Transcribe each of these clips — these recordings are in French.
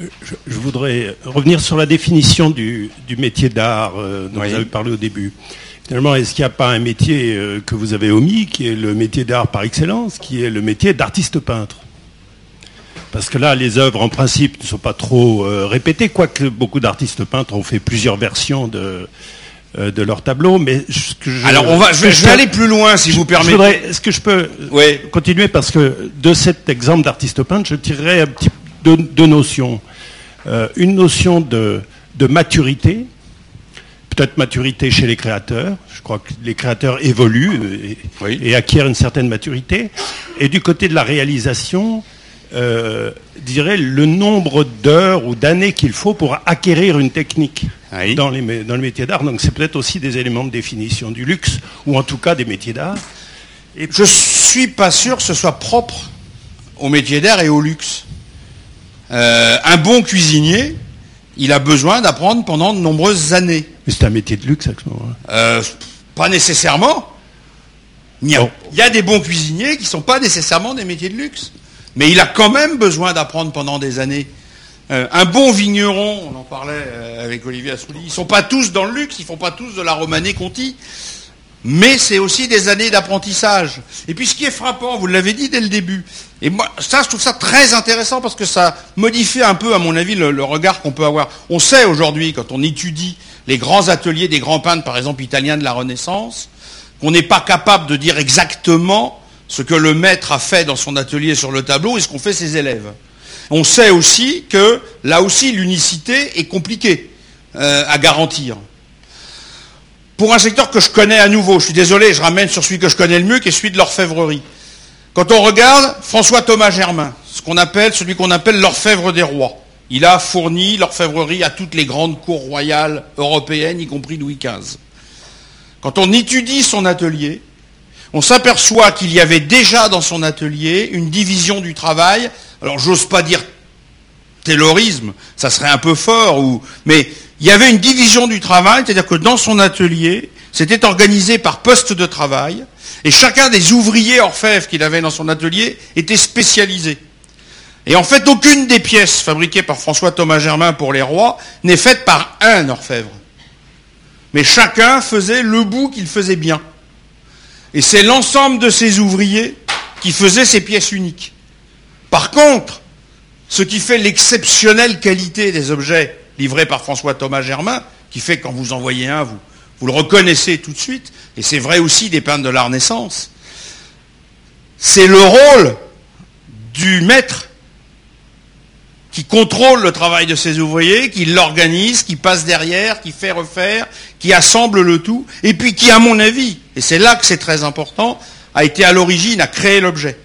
Je, voudrais revenir sur la définition du, métier d'art euh, dont vous avez parlé au début. Finalement, est-ce qu'il n'y a pas un métier euh, que vous avez omis, qui est le métier d'art par excellence, qui est le métier d'artiste peintre? Parce que là, les œuvres, en principe, ne sont pas trop euh, répétées, quoique beaucoup d'artistes peintres ont fait plusieurs versions de, de leur tableau. Mais Alors, on va, je, vais, aller plus loin, si vous permettez. Est-ce que je peux continuer? Parce que de cet exemple d'artiste peintre, je tirerai un petit deux, notions. Euh, une notion de, maturité, peut-être maturité chez les créateurs. Je crois que les créateurs évoluent et, acquièrent une certaine maturité. Et du côté de la réalisation, euh, dirais le nombre d'heures ou d'années qu'il faut pour acquérir une technique dans, les, dans le métier d'art. Donc c'est peut-être aussi des éléments de définition du luxe, ou en tout cas des métiers d'art. Et je suis pas sûr que ce soit propre au métier d'art et au luxe. Euh, un bon cuisinier, il a besoin d'apprendre pendant de nombreuses années. Mais c'est un métier de luxe à ce moment-là euh, Pas nécessairement. Il y, a, des bons cuisiniers qui ne sont pas nécessairement des métiers de luxe. Mais il a quand même besoin d'apprendre pendant des années. Euh, un bon vigneron, on en parlait avec Olivier Assouli, ils ne sont pas tous dans le luxe, ils ne font pas tous de la Romanée Conti. Mais c'est aussi des années d'apprentissage. Et puis ce qui est frappant, vous l'avez dit dès le début, et moi, ça, je trouve ça très intéressant parce que ça modifie un peu, à mon avis, le, regard qu'on peut avoir. On sait aujourd'hui, quand on étudie les grands ateliers des grands peintres, par exemple italiens de la Renaissance, qu'on n'est pas capable de dire exactement ce que le maître a fait dans son atelier sur le tableau et ce qu'ont fait ses élèves. On sait aussi que, là aussi, l'unicité est compliquée euh, à garantir. Pour un secteur que je connais à nouveau, je suis désolé, je ramène sur celui que je connais le mieux, qui est celui de l'orfèvrerie. Quand on regarde François Thomas Germain, ce qu'on appelle, celui qu'on appelle l'orfèvre des rois, il a fourni l'orfèvrerie à toutes les grandes cours royales européennes, y compris Louis XV. Quand on étudie son atelier, on s'aperçoit qu'il y avait déjà dans son atelier une division du travail. Alors j'ose pas dire taylorisme, ça serait un peu fort, mais il y avait une division du travail, c'est-à-dire que dans son atelier, c'était organisé par poste de travail, et chacun des ouvriers orfèvres qu'il avait dans son atelier était spécialisé. Et en fait, aucune des pièces fabriquées par François Thomas Germain pour les rois n'est faite par un orfèvre. Mais chacun faisait le bout qu'il faisait bien. Et c'est l'ensemble de ces ouvriers qui faisaient ces pièces uniques. Par contre, ce qui fait l'exceptionnelle qualité des objets livrés par François Thomas Germain, qui fait que quand vous en voyez un, vous, vous le reconnaissez tout de suite, et c'est vrai aussi des peintres de la Renaissance, c'est le rôle du maître qui contrôle le travail de ses ouvriers, qui l'organise, qui passe derrière, qui fait refaire, qui assemble le tout, et puis qui, à mon avis, et c'est là que c'est très important, a été à l'origine, a créé l'objet.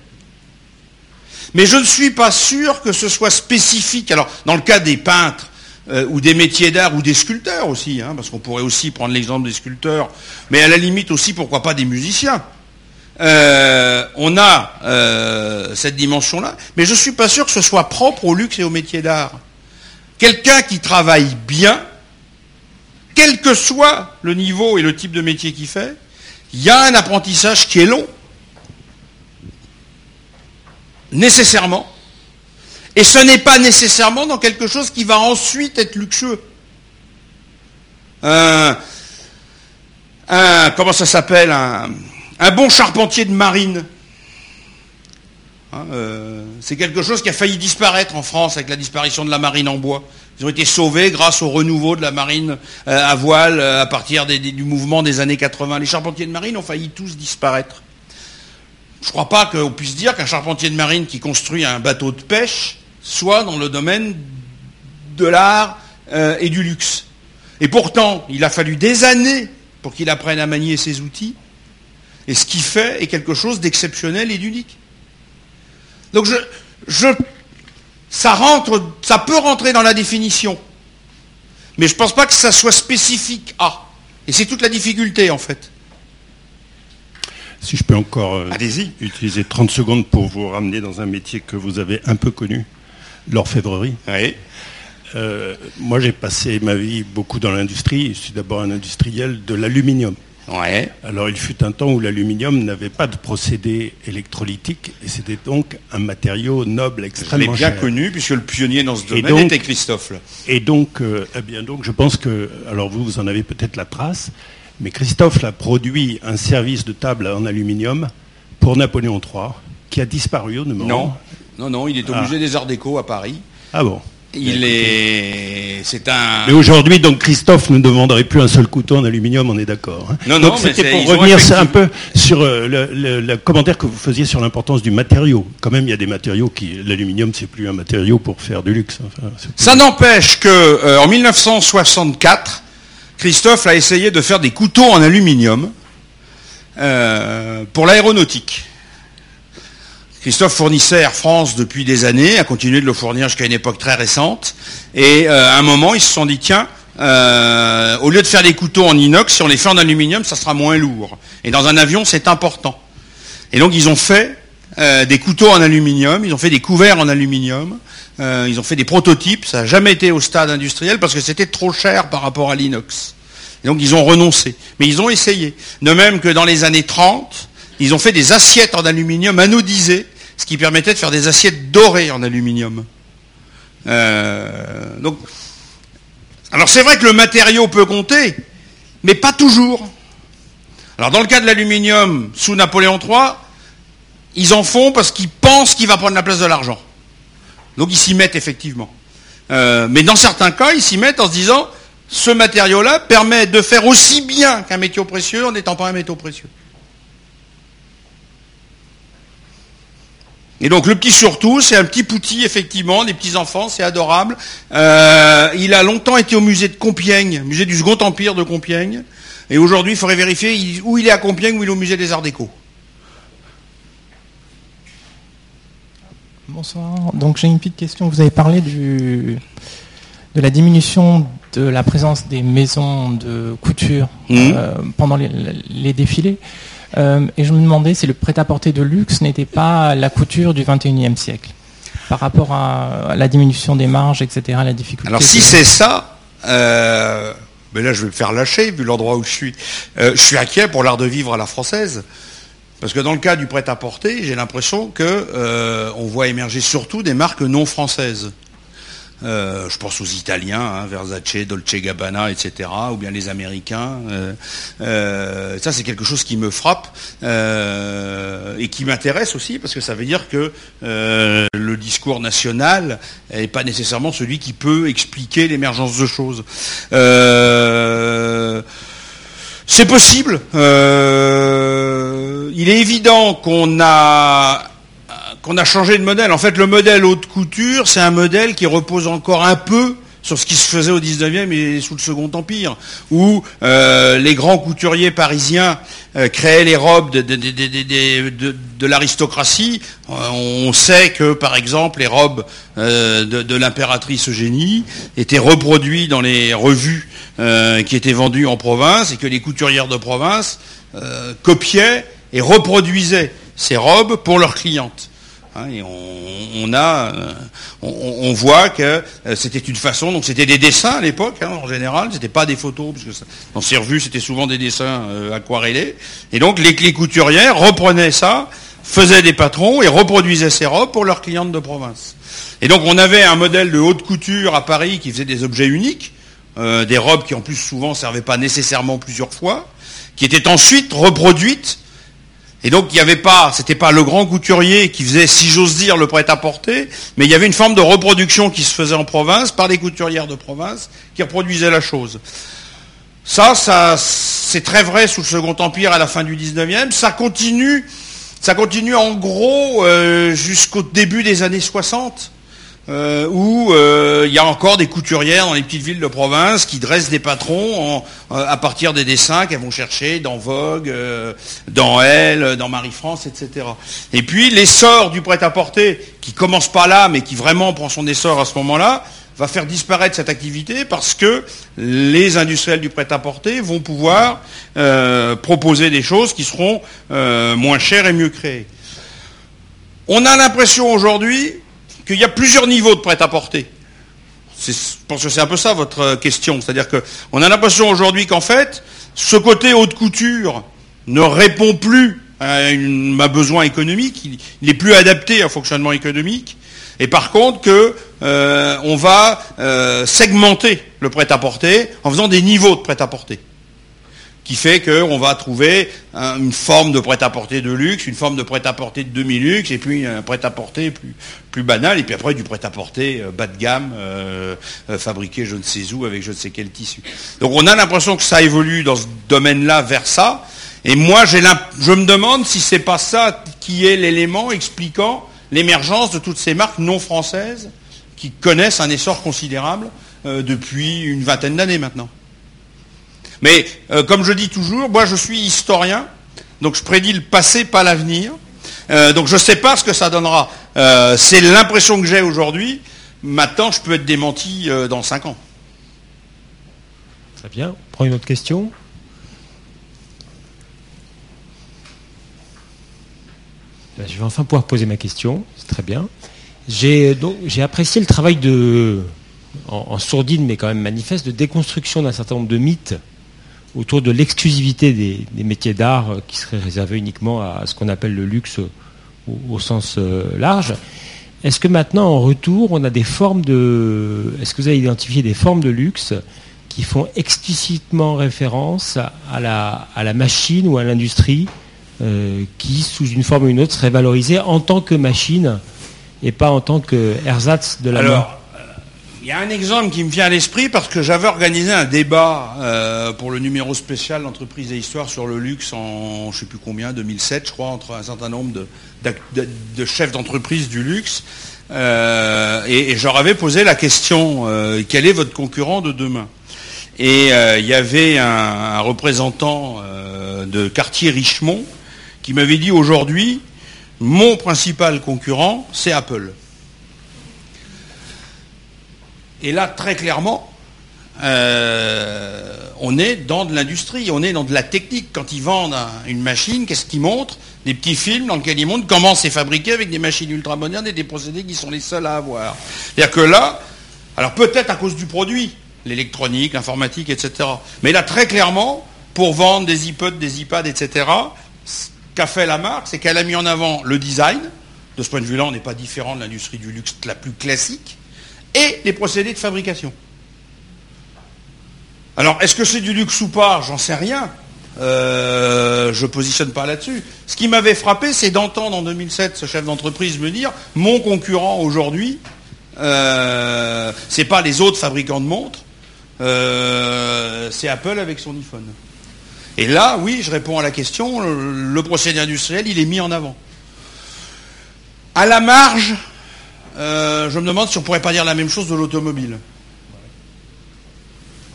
Mais je ne suis pas sûr que ce soit spécifique. Alors, dans le cas des peintres, euh, ou des métiers d'art, ou des sculpteurs aussi, hein, parce qu'on pourrait aussi prendre l'exemple des sculpteurs, mais à la limite aussi, pourquoi pas des musiciens. Euh, on a euh, cette dimension-là, mais je ne suis pas sûr que ce soit propre au luxe et au métier d'art. Quelqu'un qui travaille bien, quel que soit le niveau et le type de métier qu'il fait, il y a un apprentissage qui est long, nécessairement, et ce n'est pas nécessairement dans quelque chose qui va ensuite être luxueux. Un, comment ça s'appelle un, bon charpentier de marine. Hein, euh, c'est quelque chose qui a failli disparaître en France avec la disparition de la marine en bois. Ils ont été sauvés grâce au renouveau de la marine euh, à voile euh, à partir du mouvement des années 80. Les charpentiers de marine ont failli tous disparaître. Je ne crois pas qu'on puisse dire qu'un charpentier de marine qui construit un bateau de pêche soit dans le domaine de l'art euh, et du luxe. Et pourtant, il a fallu des années pour qu'il apprenne à manier ses outils. Et ce qu'il fait est quelque chose d'exceptionnel et d'unique. Donc je, ça, rentre, ça peut rentrer dans la définition. Mais je ne pense pas que ça soit spécifique à. Et c'est toute la difficulté en fait. Si je peux encore euh, utiliser 30 secondes pour vous ramener dans un métier que vous avez un peu connu l'orfèvrerie. Euh, moi, j'ai passé ma vie beaucoup dans l'industrie. Je suis d'abord un industriel de l'aluminium. Ouais. Alors il fut un temps où l'aluminium n'avait pas de procédé électrolytique et c'était donc un matériau noble extrêmement Je bien connu puisque le pionnier dans ce domaine était Christophe. Et donc, euh, eh bien donc, je pense que, alors vous, vous en avez peut-être la trace, mais Christophe a produit un service de table en aluminium pour Napoléon III qui a disparu au Non, non, non, il est au ah. musée des Arts Déco à Paris. Ah bon il est, c'est un. Mais aujourd'hui, donc Christophe ne demanderait plus un seul couteau en aluminium, on est d'accord. Hein. non, non, c'était pour revenir un peu sur euh, le, commentaire que vous faisiez sur l'importance du matériau. Quand même, il y a des matériaux qui, l'aluminium, c'est plus un matériau pour faire du luxe. Ça n'empêche que euh, en 1964, Christophe a essayé de faire des couteaux en aluminium euh, pour l'aéronautique. Christophe fournissait Air France depuis des années, a continué de le fournir jusqu'à une époque très récente. Et euh, à un moment, ils se sont dit, tiens, euh, au lieu de faire des couteaux en inox, si on les fait en aluminium, ça sera moins lourd. Et dans un avion, c'est important. Et donc, ils ont fait euh, des couteaux en aluminium, ils ont fait des couverts en aluminium, ils ont fait des prototypes. Ça n'a jamais été au stade industriel parce que c'était trop cher par rapport à l'inox. Et donc, ils ont renoncé. Mais ils ont essayé. De même que dans les années 30, ils ont fait des assiettes en aluminium anodisées, ce qui permettait de faire des assiettes dorées en aluminium. Euh, donc, alors c'est vrai que le matériau peut compter, mais pas toujours. Alors dans le cas de l'aluminium, sous Napoléon III, ils en font parce qu'ils pensent qu'il va prendre la place de l'argent. Donc ils s'y mettent effectivement. Euh, mais dans certains cas, ils s'y mettent en se disant, ce matériau-là permet de faire aussi bien qu'un métaux précieux en n'étant pas un métaux précieux. Et donc le petit surtout, c'est un petit pouti, effectivement, des petits enfants, c'est adorable. Euh, il a longtemps été au musée de Compiègne, musée du Second Empire de Compiègne. Et aujourd'hui, il faudrait vérifier où il est à Compiègne ou il est au musée des Arts Déco. Bonsoir. Donc j'ai une petite question. Vous avez parlé du, de la diminution de la présence des maisons de couture mmh. euh, pendant les défilés. Euh, et je me demandais si le prêt-à-porter de luxe n'était pas la couture du 21e siècle, par rapport à, la diminution des marges, etc., la difficulté. Alors si c'est ça, euh, mais là je vais me faire lâcher vu l'endroit où je suis. Euh, je suis inquiet pour l'art de vivre à la française. Parce que dans le cas du prêt-à-porter, j'ai l'impression que on voit émerger surtout des marques non françaises. Euh, je pense aux Italiens, hein, Versace, Dolce Gabbana, etc., ou bien les Américains. Euh, euh, ça, c'est quelque chose qui me frappe et qui m'intéresse aussi, parce que ça veut dire que le discours national n'est pas nécessairement celui qui peut expliquer l'émergence de choses. c'est possible. il est évident qu'on a qu'on a changé de modèle. En fait, le modèle haute couture, c'est un modèle qui repose encore un peu sur ce qui se faisait au 19e et sous le Second Empire, où euh, les grands couturiers parisiens euh, créaient les robes de, l'aristocratie. Euh, on sait que, par exemple, les robes de, l'impératrice Eugénie étaient reproduites dans les revues qui étaient vendues en province, et que les couturières de province copiaient et reproduisaient ces robes pour leurs clientes. Hein, euh, on, voit que euh, c'était une façon, donc c'était des dessins à l'époque, hein, en général, c'était pas des photos, parce que dans ces revues c'était souvent des dessins euh, aquarellés. Et donc les, les couturières reprenaient ça, faisaient des patrons et reproduisaient ces robes pour leurs clientes de province. Et donc on avait un modèle de haute couture à Paris qui faisait des objets uniques, des robes qui en plus souvent servaient pas nécessairement plusieurs fois, qui étaient ensuite reproduites et donc il n'y avait pas, c'était pas le grand couturier qui faisait, si j'ose dire, le prêt-à-porter, mais il y avait une forme de reproduction qui se faisait en province par des couturières de province qui reproduisaient la chose. Ça, c'est très vrai sous le Second Empire à la fin du 19e. Ça continue, ça continue en gros euh, jusqu'au début des années 60. Euh, où euh, il y a encore des couturières dans les petites villes de province qui dressent des patrons euh, à partir des dessins qu'elles vont chercher dans Vogue, dans Elle, dans Marie-France, etc. Et puis l'essor du prêt-à-porter, qui commence pas là, mais qui vraiment prend son essor à ce moment-là, va faire disparaître cette activité parce que les industriels du prêt-à-porter vont pouvoir proposer des choses qui seront moins chères et mieux créées. On a l'impression aujourd'hui qu'il y a plusieurs niveaux de prêt-à-porter. je pense que c'est un peu ça votre question. C'est-à-dire qu'on a l'impression aujourd'hui qu'en fait, ce côté haute couture ne répond plus à, un besoin économique, il n'est plus adapté à fonctionnement économique, et par contre que euh, va euh, segmenter le prêt-à-porter en faisant des niveaux de prêt-à-porter qui fait qu'on va trouver une forme de prêt-à-porter de luxe, une forme de prêt-à-porter de demi-luxe, et puis un prêt-à-porter plus, plus banal, et puis après du prêt-à-porter euh, bas de gamme, euh, euh, fabriqué je ne sais où, avec je ne sais quel tissu. Donc on a l'impression que ça évolue dans ce domaine-là vers ça, et moi je me demande si c'est pas ça qui est l'élément expliquant l'émergence de toutes ces marques non françaises qui connaissent un essor considérable depuis une vingtaine d'années maintenant. Mais euh, comme je dis toujours, moi je suis historien, donc je prédis le passé, pas l'avenir. Euh, donc je ne sais pas ce que ça donnera. Euh, c'est l'impression que j'ai aujourd'hui. Maintenant, je peux être démenti dans 5 ans. Très bien. On prend une autre question. Ben, je vais enfin pouvoir poser ma question. C'est très bien. J'ai apprécié le travail de, en, en, sourdine, mais quand même manifeste, de déconstruction d'un certain nombre de mythes autour de l'exclusivité des, métiers d'art euh, qui seraient réservés uniquement à ce qu'on appelle le luxe au, sens euh, large. Est-ce que maintenant, en retour, on a des formes de. Est-ce que vous avez identifié des formes de luxe qui font explicitement référence à la, à la machine ou à l'industrie euh, qui, sous une forme ou une autre, serait valorisée en tant que machine et pas en tant que ersatz de la Alors, il y a un exemple qui me vient à l'esprit parce que j'avais organisé un débat euh, pour le numéro spécial d'entreprise et histoire sur le luxe en je sais plus combien, 2007 je crois, entre un certain nombre de, chefs d'entreprise du luxe. Euh, et, je leur avais posé la question, euh, quel est votre concurrent de demain? Et il y avait un représentant de quartier Richemont qui m'avait dit aujourd'hui, mon principal concurrent, c'est Apple. Et là, très clairement, euh, on est dans de l'industrie, on est dans de la technique. Quand ils vendent une machine, qu'est-ce qu'ils montrent? Des petits films dans lesquels ils montrent comment c'est fabriqué avec des machines ultra modernes et des procédés qui sont les seuls à avoir. C'est-à-dire que là, alors peut-être à cause du produit, l'électronique, l'informatique, etc. Mais là, très clairement, pour vendre des iPods, des iPads, etc., ce qu'a fait la marque, c'est qu'elle a mis en avant le design. De ce point de vue-là, on n'est pas différent de l'industrie du luxe la plus classique et les procédés de fabrication. Alors, est-ce que c'est du luxe ou pas? J'en sais rien. Euh, je ne positionne pas là-dessus. Ce qui m'avait frappé, c'est d'entendre en 2007 ce chef d'entreprise me dire mon concurrent aujourd'hui, euh, ce n'est pas les autres fabricants de montres, euh, c'est Apple avec son iPhone. Et là, oui, je réponds à la question, le procédé industriel, il est mis en avant. À la marge, euh, je me demande si on ne pourrait pas dire la même chose de l'automobile.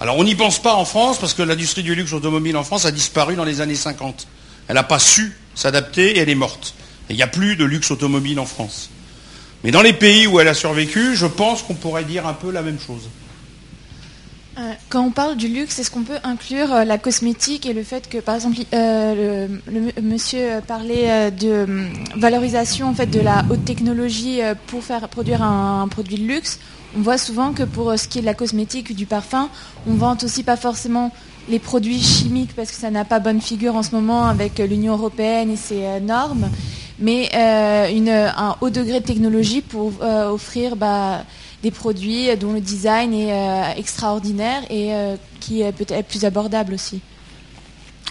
Alors on n'y pense pas en France parce que l'industrie du luxe automobile en France a disparu dans les années 50. Elle n'a pas su s'adapter et elle est morte. il n'y a plus de luxe automobile en France. Mais dans les pays où elle a survécu, je pense qu'on pourrait dire un peu la même chose. Euh, quand on parle du luxe, est-ce qu'on peut inclure euh, la cosmétique et le fait que, par exemple, euh, le, monsieur parlait de valorisation en fait, de la haute technologie pour faire produire un, produit de luxe? On voit souvent que pour ce qui est de la cosmétique du parfum, on vante aussi pas forcément les produits chimiques parce que ça n'a pas bonne figure en ce moment avec l'Union européenne et ses normes, mais un haut degré de technologie pour offrir... Bah, des produits dont le design est euh, extraordinaire et euh, qui est peut-être plus abordable aussi.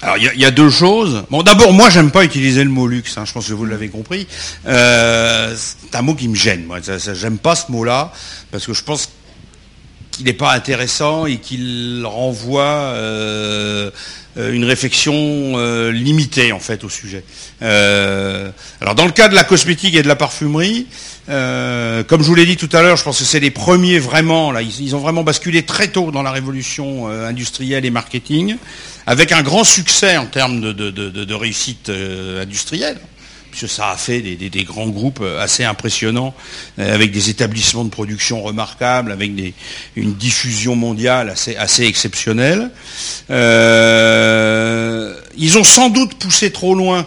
Alors il y, a deux choses. Bon, d'abord, moi, j'aime pas utiliser le mot luxe. Hein, je pense que vous l'avez compris. Euh, c'est un mot qui me gêne. Moi, j'aime pas ce mot-là parce que je pense qu'il n'est pas intéressant et qu'il renvoie une réflexion limitée en fait au sujet. alors dans le cas de la cosmétique et de la parfumerie, euh, comme je vous l'ai dit tout à l'heure, je pense que c'est les premiers vraiment, là, ils, ont vraiment basculé très tôt dans la révolution euh, industrielle et marketing, avec un grand succès en termes de, réussite euh, industrielle, puisque ça a fait des, grands groupes assez impressionnants, avec des établissements de production remarquables, avec une diffusion mondiale assez, exceptionnelle. ils ont sans doute poussé trop loin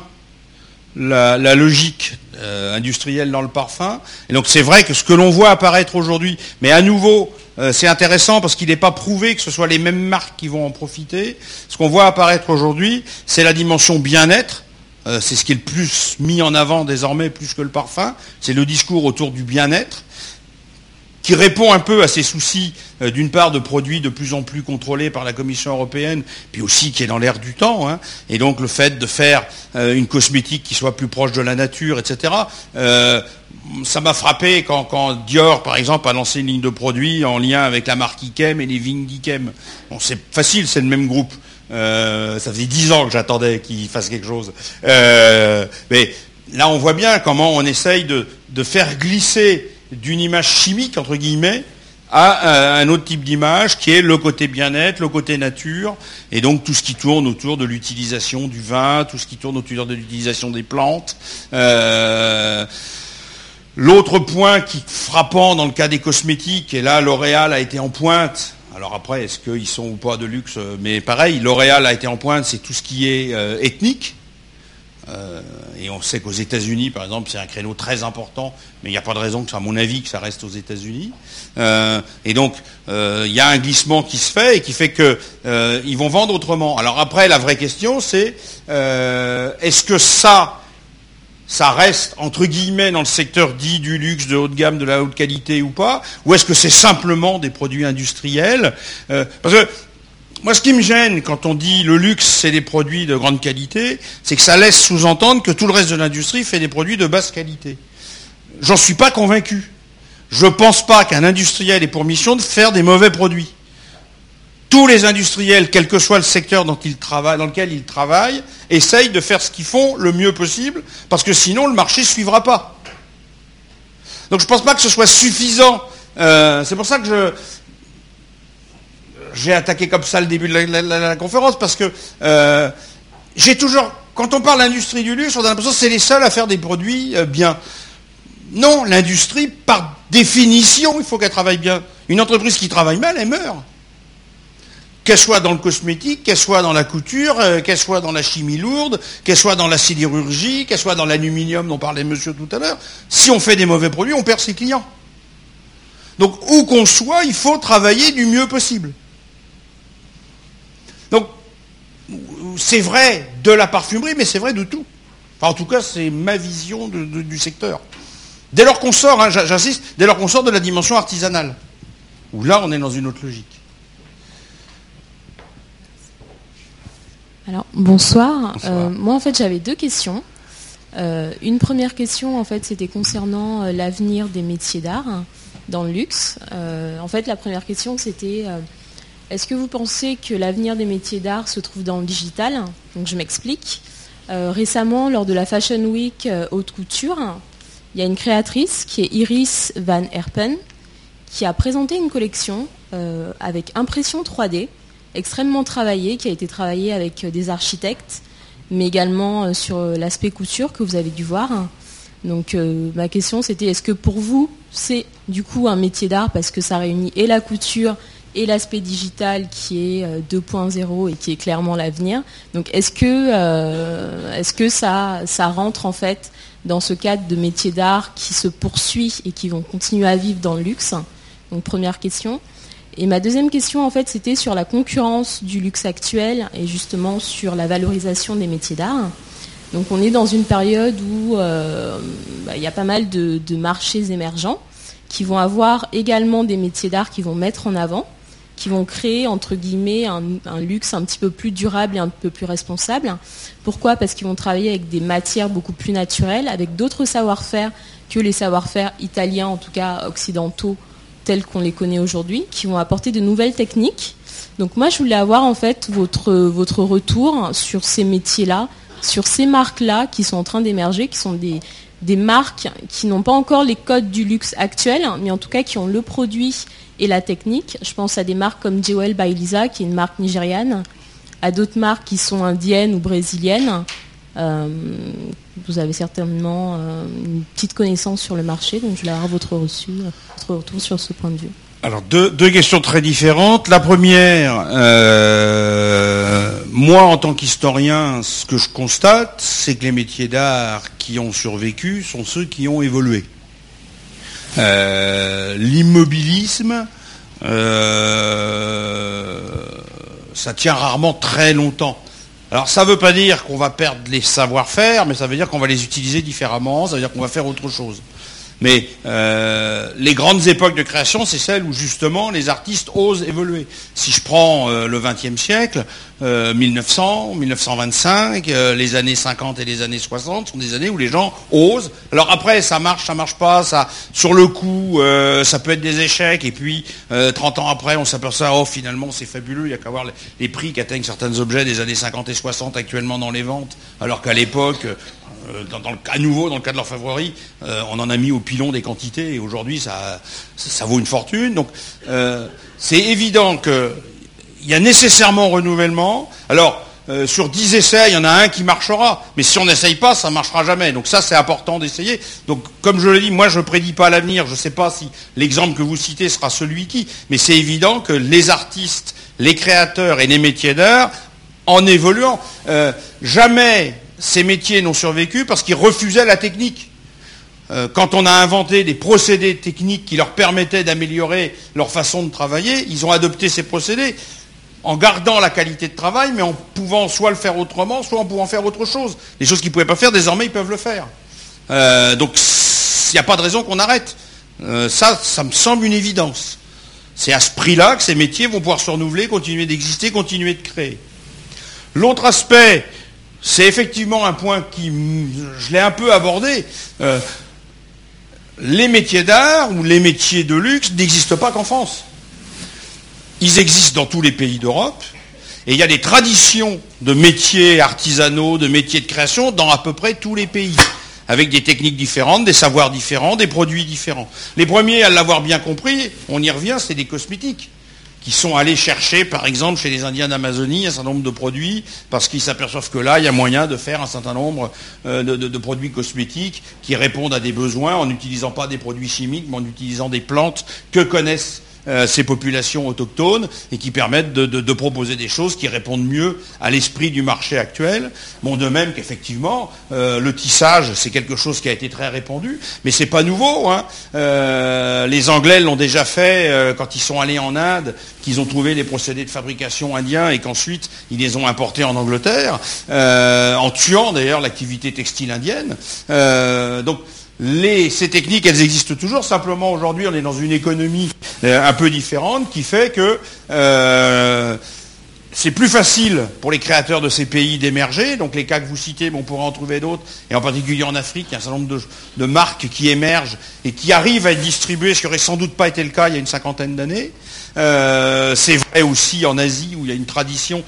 la, logique euh, industrielle dans le parfum. Et donc c'est vrai que ce que l'on voit apparaître aujourd'hui, mais à nouveau, euh, c'est intéressant parce qu'il n'est pas prouvé que ce soit les mêmes marques qui vont en profiter. Ce qu'on voit apparaître aujourd'hui, c'est la dimension bien-être. Euh, c'est ce qui est le plus mis en avant désormais, plus que le parfum. C'est le discours autour du bien-être qui répond un peu à ces soucis, euh, d'une part, de produits de plus en plus contrôlés par la Commission européenne, puis aussi qui est dans l'air du temps, hein. et donc le fait de faire euh, une cosmétique qui soit plus proche de la nature, etc. Ça m'a frappé quand, Dior, par exemple, a lancé une ligne de produits en lien avec la marque Ikem et les vignes c'est facile, c'est le même groupe. Ça faisait dix ans que j'attendais qu'ils fassent quelque chose. mais là, on voit bien comment on essaye de, de faire glisser d'une image chimique, entre guillemets, à euh, un autre type d'image qui est le côté bien-être, le côté nature, et donc tout ce qui tourne autour de l'utilisation du vin, tout ce qui tourne autour de l'utilisation des plantes. Euh, l'autre point qui frappant dans le cas des cosmétiques, et là L'Oréal a été en pointe, alors après est-ce qu'ils sont ou pas de luxe, mais pareil, L'Oréal a été en pointe, c'est tout ce qui est euh, ethnique, euh, et on sait qu'aux États-Unis, par exemple, c'est un créneau très important, mais il n'y a pas de raison, que, à mon avis, que ça reste aux États-Unis. Euh, et donc, euh, il y a un glissement qui se fait et qui fait qu'ils vont vendre autrement. Alors après, la vraie question, c'est est-ce que ça, ça reste entre guillemets dans le secteur dit du luxe, de haute gamme, de la haute qualité ou pas, ou est-ce que c'est simplement des produits industriels Parce que moi, ce qui me gêne quand on dit le luxe, c'est des produits de grande qualité, c'est que ça laisse sous-entendre que tout le reste de l'industrie fait des produits de basse qualité. J'en suis pas convaincu. Je ne pense pas qu'un industriel ait pour mission de faire des mauvais produits. Tous les industriels, quel que soit le secteur dans, lequel ils travaillent, essayent de faire ce qu'ils font le mieux possible, parce que sinon le marché ne suivra pas. Donc je ne pense pas que ce soit suffisant. Euh, c'est pour ça que j'ai attaqué comme ça le début de la, conférence parce que euh, j'ai toujours, quand on parle d'industrie du luxe, on a l'impression que c'est les seuls à faire des produits euh, bien. Non, l'industrie, par définition, il faut qu'elle travaille bien. Une entreprise qui travaille mal, elle meurt. Qu'elle soit dans le cosmétique, qu'elle soit dans la couture, euh, qu'elle soit dans la chimie lourde, qu'elle soit dans la sidérurgie, qu'elle soit dans l'aluminium dont parlait monsieur tout à l'heure, si on fait des mauvais produits, on perd ses clients. Donc où qu'on soit, il faut travailler du mieux possible. Donc, c'est vrai de la parfumerie, mais c'est vrai de tout. En tout cas, c'est ma vision du secteur. Dès lors qu'on sort, hein, j'insiste, dès lors qu'on sort de la dimension artisanale, où là, on est dans une autre logique. Alors, bonsoir. Euh, moi, en fait, j'avais deux questions. Euh, une première question, en fait, c'était concernant euh, l'avenir des métiers d'art hein, dans le luxe. en fait, la première question, c'était est-ce que vous pensez que l'avenir des métiers d'art se trouve dans le digital? Donc je m'explique. Récemment, lors de la Fashion Week haute couture, il y a une créatrice qui est Iris Van Herpen qui a présenté une collection avec impression 3D extrêmement travaillée, qui a été travaillée avec des architectes, mais également sur l'aspect couture que vous avez dû voir. Donc ma question c'était est-ce que pour vous c'est du coup un métier d'art parce que ça réunit et la couture et l'aspect digital qui est 2.0 euh, et qui est clairement l'avenir? Donc est-ce que, euh, est-ce que ça, ça rentre en fait dans ce cadre de métier d'art qui se poursuit et qui vont continuer à vivre dans le luxe? Donc première question. Et ma deuxième question, en fait, c'était sur la concurrence du luxe actuel et justement sur la valorisation des métiers d'art. Donc on est dans une période où euh, bah, il y a pas mal de, marchés émergents qui vont avoir également des métiers d'art qui vont mettre en avant qui vont créer entre guillemets un, luxe un petit peu plus durable et un peu plus responsable. Pourquoi? Parce qu'ils vont travailler avec des matières beaucoup plus naturelles, avec d'autres savoir-faire que les savoir-faire italiens, en tout cas occidentaux, tels qu'on les connaît aujourd'hui, qui vont apporter de nouvelles techniques. Donc moi, je voulais avoir en fait votre, votre retour sur ces métiers-là, sur ces marques-là qui sont en train d'émerger, qui sont des, des marques qui n'ont pas encore les codes du luxe actuel, mais en tout cas qui ont le produit et la technique. Je pense à des marques comme Jewel by Lisa, qui est une marque nigériane, à d'autres marques qui sont indiennes ou brésiliennes. Euh, vous avez certainement euh, une petite connaissance sur le marché, donc je voulais avoir votre reçu, votre retour sur ce point de vue. Alors deux, questions très différentes. La première, euh, moi, en tant qu'historien, ce que je constate, c'est que les métiers d'art qui ont survécu sont ceux qui ont évolué. L'immobilisme, ça tient rarement très longtemps. Alors ça ne veut pas dire qu'on va perdre les savoir-faire, mais ça veut dire qu'on va les utiliser différemment, ça veut dire qu'on va faire autre chose. Mais euh, les grandes époques de création, c'est celles où justement les artistes osent évoluer. Si je prends euh, le XXe siècle, 1900, euh, 1925, les années 50 et les années 60 sont des années où les gens osent. Alors après, ça marche, ça marche pas, ça sur le coup, ça peut être des échecs. Et puis 30 ans après, on s'aperçoit, oh finalement c'est fabuleux, il n'y a qu'à voir les prix qu'atteignent certains objets des années 50 et 60 actuellement dans les ventes, alors qu'à l'époque, euh, à nouveau, dans le cas de l'orfèvrerie, euh, on en a mis au pilon des quantités et aujourd'hui, ça, vaut une fortune. Donc, euh, c'est évident qu'il y a nécessairement renouvellement. Alors, sur 10 essais, il y en a un qui marchera. Mais si on n'essaye pas, ça ne marchera jamais. Donc ça, c'est important d'essayer. Donc, comme je le dis, moi, je ne prédis pas l'avenir. Je ne sais pas si l'exemple que vous citez sera celui qui. Mais c'est évident que les artistes, les créateurs et les métiers d'art, en évoluant, jamais ces métiers n'ont survécu parce qu'ils refusaient la technique. Euh, quand on a inventé des procédés techniques qui leur permettaient d'améliorer leur façon de travailler, ils ont adopté ces procédés en gardant la qualité de travail, mais en pouvant soit le faire autrement, soit en pouvant faire autre chose. Les choses qu'ils ne pouvaient pas faire, désormais, ils peuvent le faire. Euh, donc, il n'y a pas de raison qu'on arrête. Euh, ça, ça me semble une évidence. C'est à ce prix-là que ces métiers vont pouvoir se renouveler, continuer d'exister, continuer de créer. L'autre aspect c'est effectivement un point qui, je l'ai un peu abordé. Euh, les métiers d'art ou les métiers de luxe n'existent pas qu'en France. Ils existent dans tous les pays d'Europe. Et il y a des traditions de métiers artisanaux, de métiers de création dans à peu près tous les pays, avec des techniques différentes, des savoirs différents, des produits différents. Les premiers à l'avoir bien compris, on y revient, c'est des cosmétiques qui sont allés chercher, par exemple, chez les Indiens d'Amazonie, un certain nombre de produits, parce qu'ils s'aperçoivent que là, il y a moyen de faire un certain nombre euh, de, produits cosmétiques qui répondent à des besoins en n'utilisant pas des produits chimiques, mais en utilisant des plantes que connaissent euh, ces populations autochtones et qui permettent de, proposer des choses qui répondent mieux à l'esprit du marché actuel. Bon, de même qu'effectivement, euh, le tissage, c'est quelque chose qui a été très répandu, mais c'est pas nouveau. Hein. Euh, les Anglais l'ont déjà fait quand ils sont allés en Inde, qu'ils ont trouvé les procédés de fabrication indiens et qu'ensuite ils les ont importés en Angleterre, en tuant d'ailleurs l'activité textile indienne. donc ces techniques, elles existent toujours. Simplement, aujourd'hui, on est dans une économie euh, un peu différente qui fait que euh, c'est plus facile pour les créateurs de ces pays d'émerger. Donc les cas que vous citez, on pourra en trouver d'autres. Et en particulier en Afrique, il y a un certain nombre de, marques qui émergent et qui arrivent à être distribuées, ce qui n'aurait sans doute pas été le cas il y a une cinquantaine d'années. Euh, c'est vrai aussi en Asie où il y a une tradition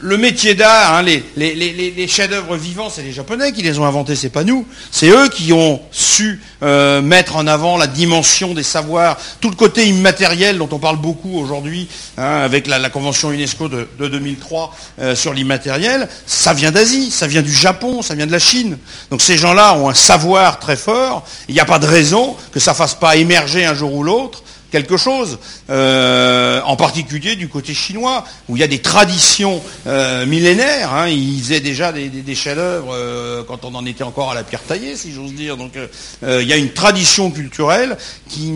le métier d'art, hein, les, chefs-d'œuvre vivants, c'est les Japonais qui les ont inventés, c'est pas nous. C'est eux qui ont su euh, mettre en avant la dimension des savoirs, tout le côté immatériel dont on parle beaucoup aujourd'hui, hein, avec la, convention UNESCO de, 2003 euh, sur l'immatériel. Ça vient d'Asie, ça vient du Japon, ça vient de la Chine. Donc ces gens-là ont un savoir très fort. Il n'y a pas de raison que ça fasse pas émerger un jour ou l'autre quelque chose, euh, en particulier du côté chinois, où il y a des traditions euh, millénaires. Hein. ils faisaient déjà des, chefs-d'œuvre euh, quand on en était encore à la pierre taillée, si j'ose dire. Donc il y a une tradition culturelle qui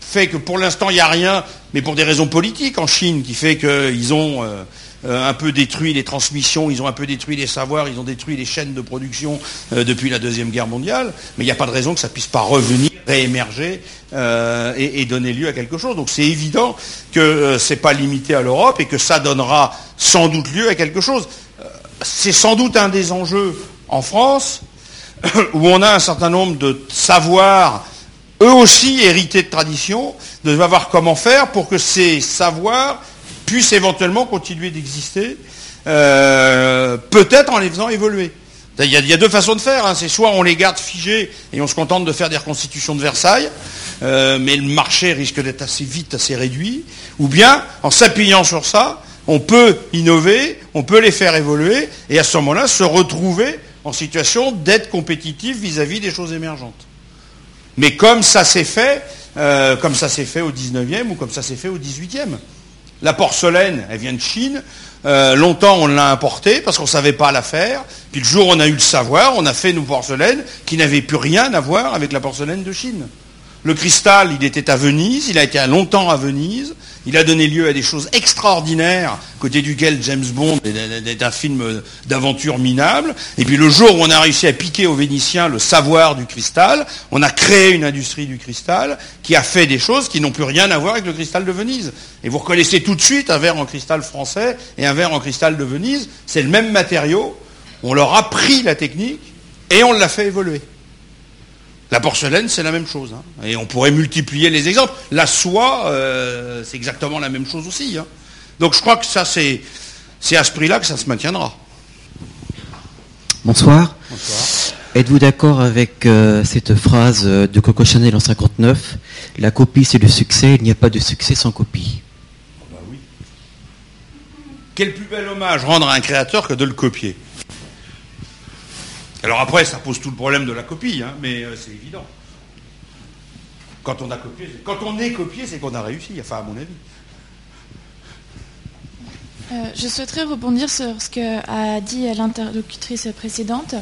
fait que pour l'instant il n'y a rien, mais pour des raisons politiques en Chine, qui fait qu'ils ont un peu détruit les transmissions, ils ont un peu détruit les savoirs, ils ont détruit les chaînes de production depuis la Deuxième Guerre mondiale, mais il n'y a pas de raison que ça ne puisse pas revenir réémerger euh, et, donner lieu à quelque chose. Donc c'est évident que euh, ce n'est pas limité à l'Europe et que ça donnera sans doute lieu à quelque chose. Euh, c'est sans doute un des enjeux en France où on a un certain nombre de savoirs, eux aussi hérités de tradition, de savoir comment faire pour que ces savoirs puissent éventuellement continuer d'exister, peut-être en les faisant évoluer. Il y, a, deux façons de faire. Hein. C'est soit on les garde figés et on se contente de faire des reconstitutions de Versailles, euh, mais le marché risque d'être assez vite assez réduit. Ou bien, en s'appuyant sur ça, on peut innover, on peut les faire évoluer, et à ce moment-là, se retrouver en situation d'être compétitif vis-à-vis des choses émergentes. Mais comme ça s'est fait, euh, comme ça s'est fait au 19e ou comme ça s'est fait au 18e. La porcelaine, elle vient de Chine. Euh, longtemps, on l'a importée parce qu'on ne savait pas la faire. Puis le jour où on a eu le savoir, on a fait nos porcelaines qui n'avaient plus rien à voir avec la porcelaine de Chine. Le cristal, il était à Venise, il a été longtemps à Venise, il a donné lieu à des choses extraordinaires, côté duquel James Bond est un film d'aventure minable. Et puis le jour où on a réussi à piquer aux Vénitiens le savoir du cristal, on a créé une industrie du cristal qui a fait des choses qui n'ont plus rien à voir avec le cristal de Venise. Et vous reconnaissez tout de suite un verre en cristal français et un verre en cristal de Venise, c'est le même matériau, on leur a pris la technique et on l'a fait évoluer. La porcelaine, c'est la même chose. Hein. Et on pourrait multiplier les exemples. La soie, euh, c'est exactement la même chose aussi. Hein. Donc je crois que ça, c'est, à ce prix-là que ça se maintiendra. Bonsoir. Bonsoir. Êtes-vous d'accord avec euh, cette phrase de Coco Chanel en 59 La copie, c'est le succès. Il n'y a pas de succès sans copie. Oh bah oui. Quel plus bel hommage rendre à un créateur que de le copier alors après, ça pose tout le problème de la copie, hein, mais euh, c'est évident. Quand on a copié, quand on est copié, c'est qu'on a réussi, enfin à mon avis. Euh, je souhaiterais rebondir sur ce qu'a dit l'interlocutrice précédente.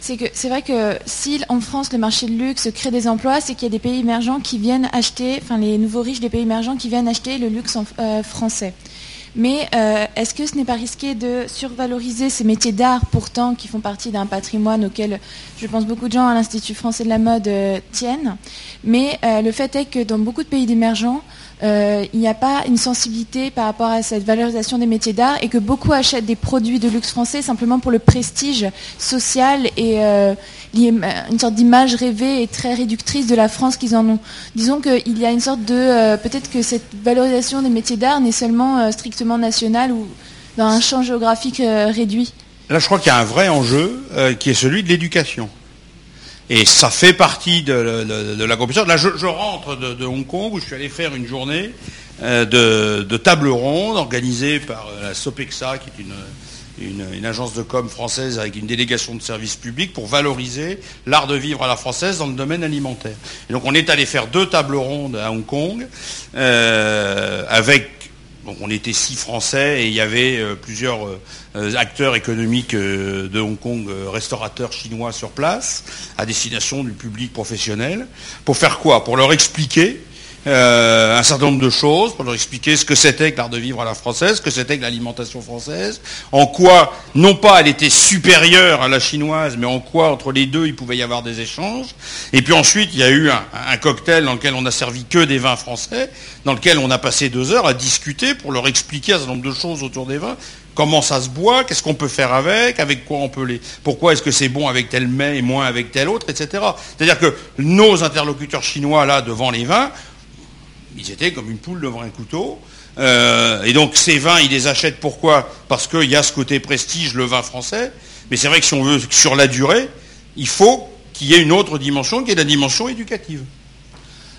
C'est que c'est vrai que si en France le marché de luxe crée des emplois, c'est qu'il y a des pays émergents qui viennent acheter, enfin les nouveaux riches des pays émergents qui viennent acheter le luxe euh, français. Mais euh, est-ce que ce n'est pas risqué de survaloriser ces métiers d'art pourtant qui font partie d'un patrimoine auquel je pense beaucoup de gens à l'Institut français de la mode euh, tiennent? Mais euh, le fait est que dans beaucoup de pays d'émergents, il n'y a pas une sensibilité par rapport à cette valorisation des métiers d'art et que beaucoup achètent des produits de luxe français simplement pour le prestige social et une sorte d'image rêvée et très réductrice de la France qu'ils en ont. Disons qu'il y a une sorte de... Euh, peut-être que cette valorisation des métiers d'art n'est seulement euh, strictement nationale ou dans un champ géographique euh, réduit. Là, je crois qu'il y a un vrai enjeu qui est celui de l'éducation. Et ça fait partie de, la compétition. Là, je, rentre de, Hong Kong où je suis allé faire une journée de, de table ronde organisée par la SOPEXA, qui est une une, agence de com française avec une délégation de services publics pour valoriser l'art de vivre à la française dans le domaine alimentaire. Et donc on est allé faire deux tables rondes à Hong Kong euh, avec donc on était six Français et il y avait euh, plusieurs euh, acteurs économiques de Hong Kong, restaurateurs chinois sur place, à destination du public professionnel. Pour faire quoi? Pour leur expliquer euh, un certain nombre de choses pour leur expliquer ce que c'était que l'art de vivre à la française, ce que c'était que l'alimentation française, en quoi, non pas elle était supérieure à la chinoise, mais en quoi entre les deux il pouvait y avoir des échanges. Et puis ensuite, il y a eu un, cocktail dans lequel on a servi que des vins français, dans lequel on a passé deux heures à discuter pour leur expliquer un certain nombre de choses autour des vins comment ça se boit, qu'est-ce qu'on peut faire avec, avec quoi on peut les, pourquoi est-ce que c'est bon avec tel mets et moins avec tel autre, etc. C'est-à-dire que nos interlocuteurs chinois là devant les vins ils étaient comme une poule devant un couteau. Euh, et donc ces vins, ils les achètent pourquoi? Parce qu'il y a ce côté prestige, le vin français. Mais c'est vrai que si on veut sur la durée, il faut qu'il y ait une autre dimension, qui est la dimension éducative.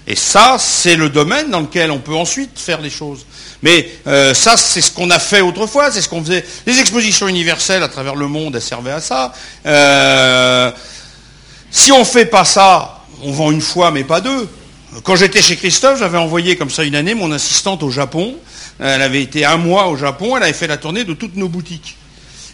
Et ça, c'est le domaine dans lequel on peut ensuite faire des choses. Mais euh, ça, c'est ce qu'on a fait autrefois, c'est ce qu'on faisait. Les expositions universelles à travers le monde, elles servaient à ça. Euh, si on ne fait pas ça, on vend une fois, mais pas deux. Quand j'étais chez Christophe, j'avais envoyé comme ça une année mon assistante au Japon. Elle avait été un mois au Japon, elle avait fait la tournée de toutes nos boutiques.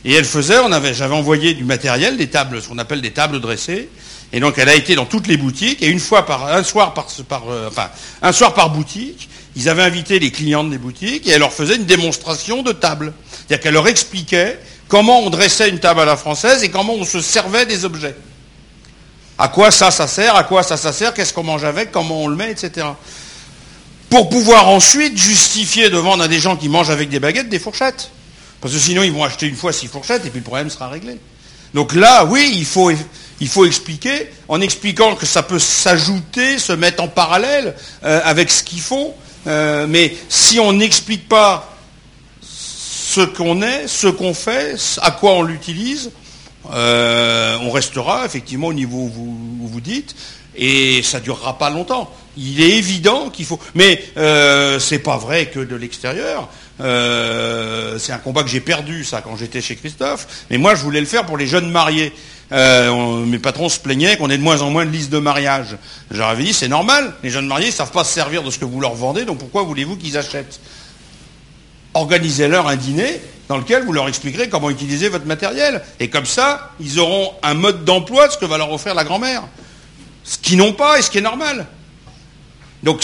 Et elle faisait, j'avais envoyé du matériel, des tables, ce qu'on appelle des tables dressées. Et donc elle a été dans toutes les boutiques et une fois par un soir par, euh, enfin un soir par boutique, ils avaient invité les clients des boutiques et elle leur faisait une démonstration de table. C'est-à-dire qu'elle leur expliquait comment on dressait une table à la française et comment on se servait des objets. À quoi ça, ça sert À quoi ça, ça sert Qu'est-ce qu'on mange avec Comment on le met Etc. Pour pouvoir ensuite justifier de vendre à des gens qui mangent avec des baguettes des fourchettes. Parce que sinon, ils vont acheter une fois six fourchettes et puis le problème sera réglé. Donc là, oui, il faut, il faut expliquer, en expliquant que ça peut s'ajouter, se mettre en parallèle euh, avec ce qu'il faut. Euh, mais si on n'explique pas ce qu'on est, ce qu'on fait, à quoi on l'utilise, euh, on restera effectivement au niveau où vous, dites, et ça durera pas longtemps. Il est évident qu'il faut, mais euh, c'est pas vrai que de l'extérieur. Euh, c'est un combat que j'ai perdu ça quand j'étais chez Christophe, mais moi je voulais le faire pour les jeunes mariés. Mes patrons se plaignaient qu'on ait de moins en moins de listes de mariage. J'avais dit c'est normal, les jeunes mariés ne savent pas se servir de ce que vous leur vendez, donc pourquoi voulez-vous qu'ils achètent? Organisez-leur un dîner dans lequel vous leur expliquerez comment utiliser votre matériel. Et comme ça, ils auront un mode d'emploi de ce que va leur offrir la grand-mère. Ce qu'ils n'ont pas et ce qui est normal. Donc,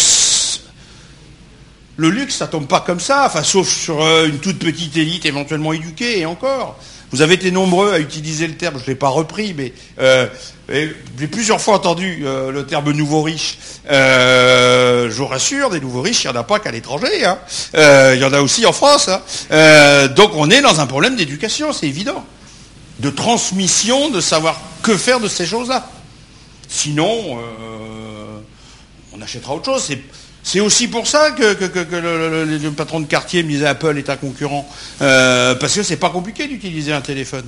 le luxe, ça tombe pas comme ça, enfin, sauf sur euh, une toute petite élite éventuellement éduquée, et encore. Vous avez été nombreux à utiliser le terme, je ne l'ai pas repris, mais euh, j'ai plusieurs fois entendu euh, le terme nouveau riche. je vous rassure, des nouveaux riches, il n'y en a pas qu'à l'étranger. Hein. il y en a aussi en France. Hein. donc on est dans un problème d'éducation, c'est évident. De transmission, de savoir que faire de ces choses-là. Sinon, on achètera autre chose. Aussi pour ça que, le, patron de quartier me disait Apple est un concurrent. Euh, parce que c'est pas compliqué d'utiliser un téléphone.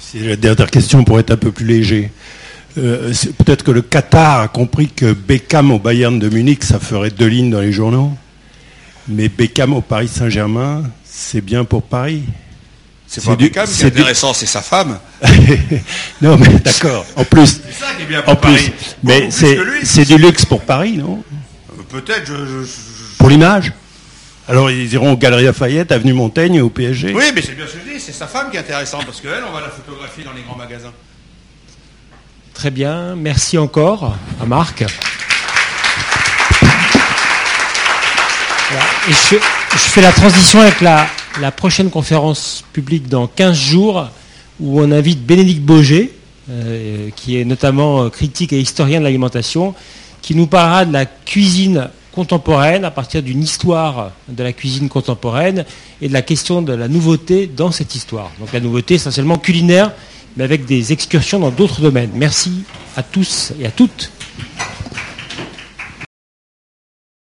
C'est la dernière question pour être un peu plus léger. Euh, peut-être que le Qatar a compris que Beckham au Bayern de Munich, ça ferait deux lignes dans les journaux. Mais Beckham au Paris Saint-Germain, c'est bien pour Paris. C'est pas Beckham qui est intéressant, c'est sa femme. non, mais d'accord. En plus. C'est ça qui est bien pour Paris. mais c'est du luxe pour Paris, non? Euh, Peut-être. Je, Pour l'image? Alors ils iront aux Galeries Lafayette, Avenue Montaigne, au PSG Oui, mais c'est bien ce que je dis, c'est sa femme qui est intéressante, parce qu'elle, on va la photographier dans les grands magasins. Très bien, merci encore à Marc. Et je, fais la transition avec la, prochaine conférence publique dans 15 jours où on invite Bénédicte Boger, euh, qui est notamment euh, critique et historien de l'alimentation, qui nous parlera de la cuisine contemporaine à partir d'une histoire de la cuisine contemporaine et de la question de la nouveauté dans cette histoire. Donc la nouveauté essentiellement culinaire, mais avec des excursions dans d'autres domaines. Merci à tous et à toutes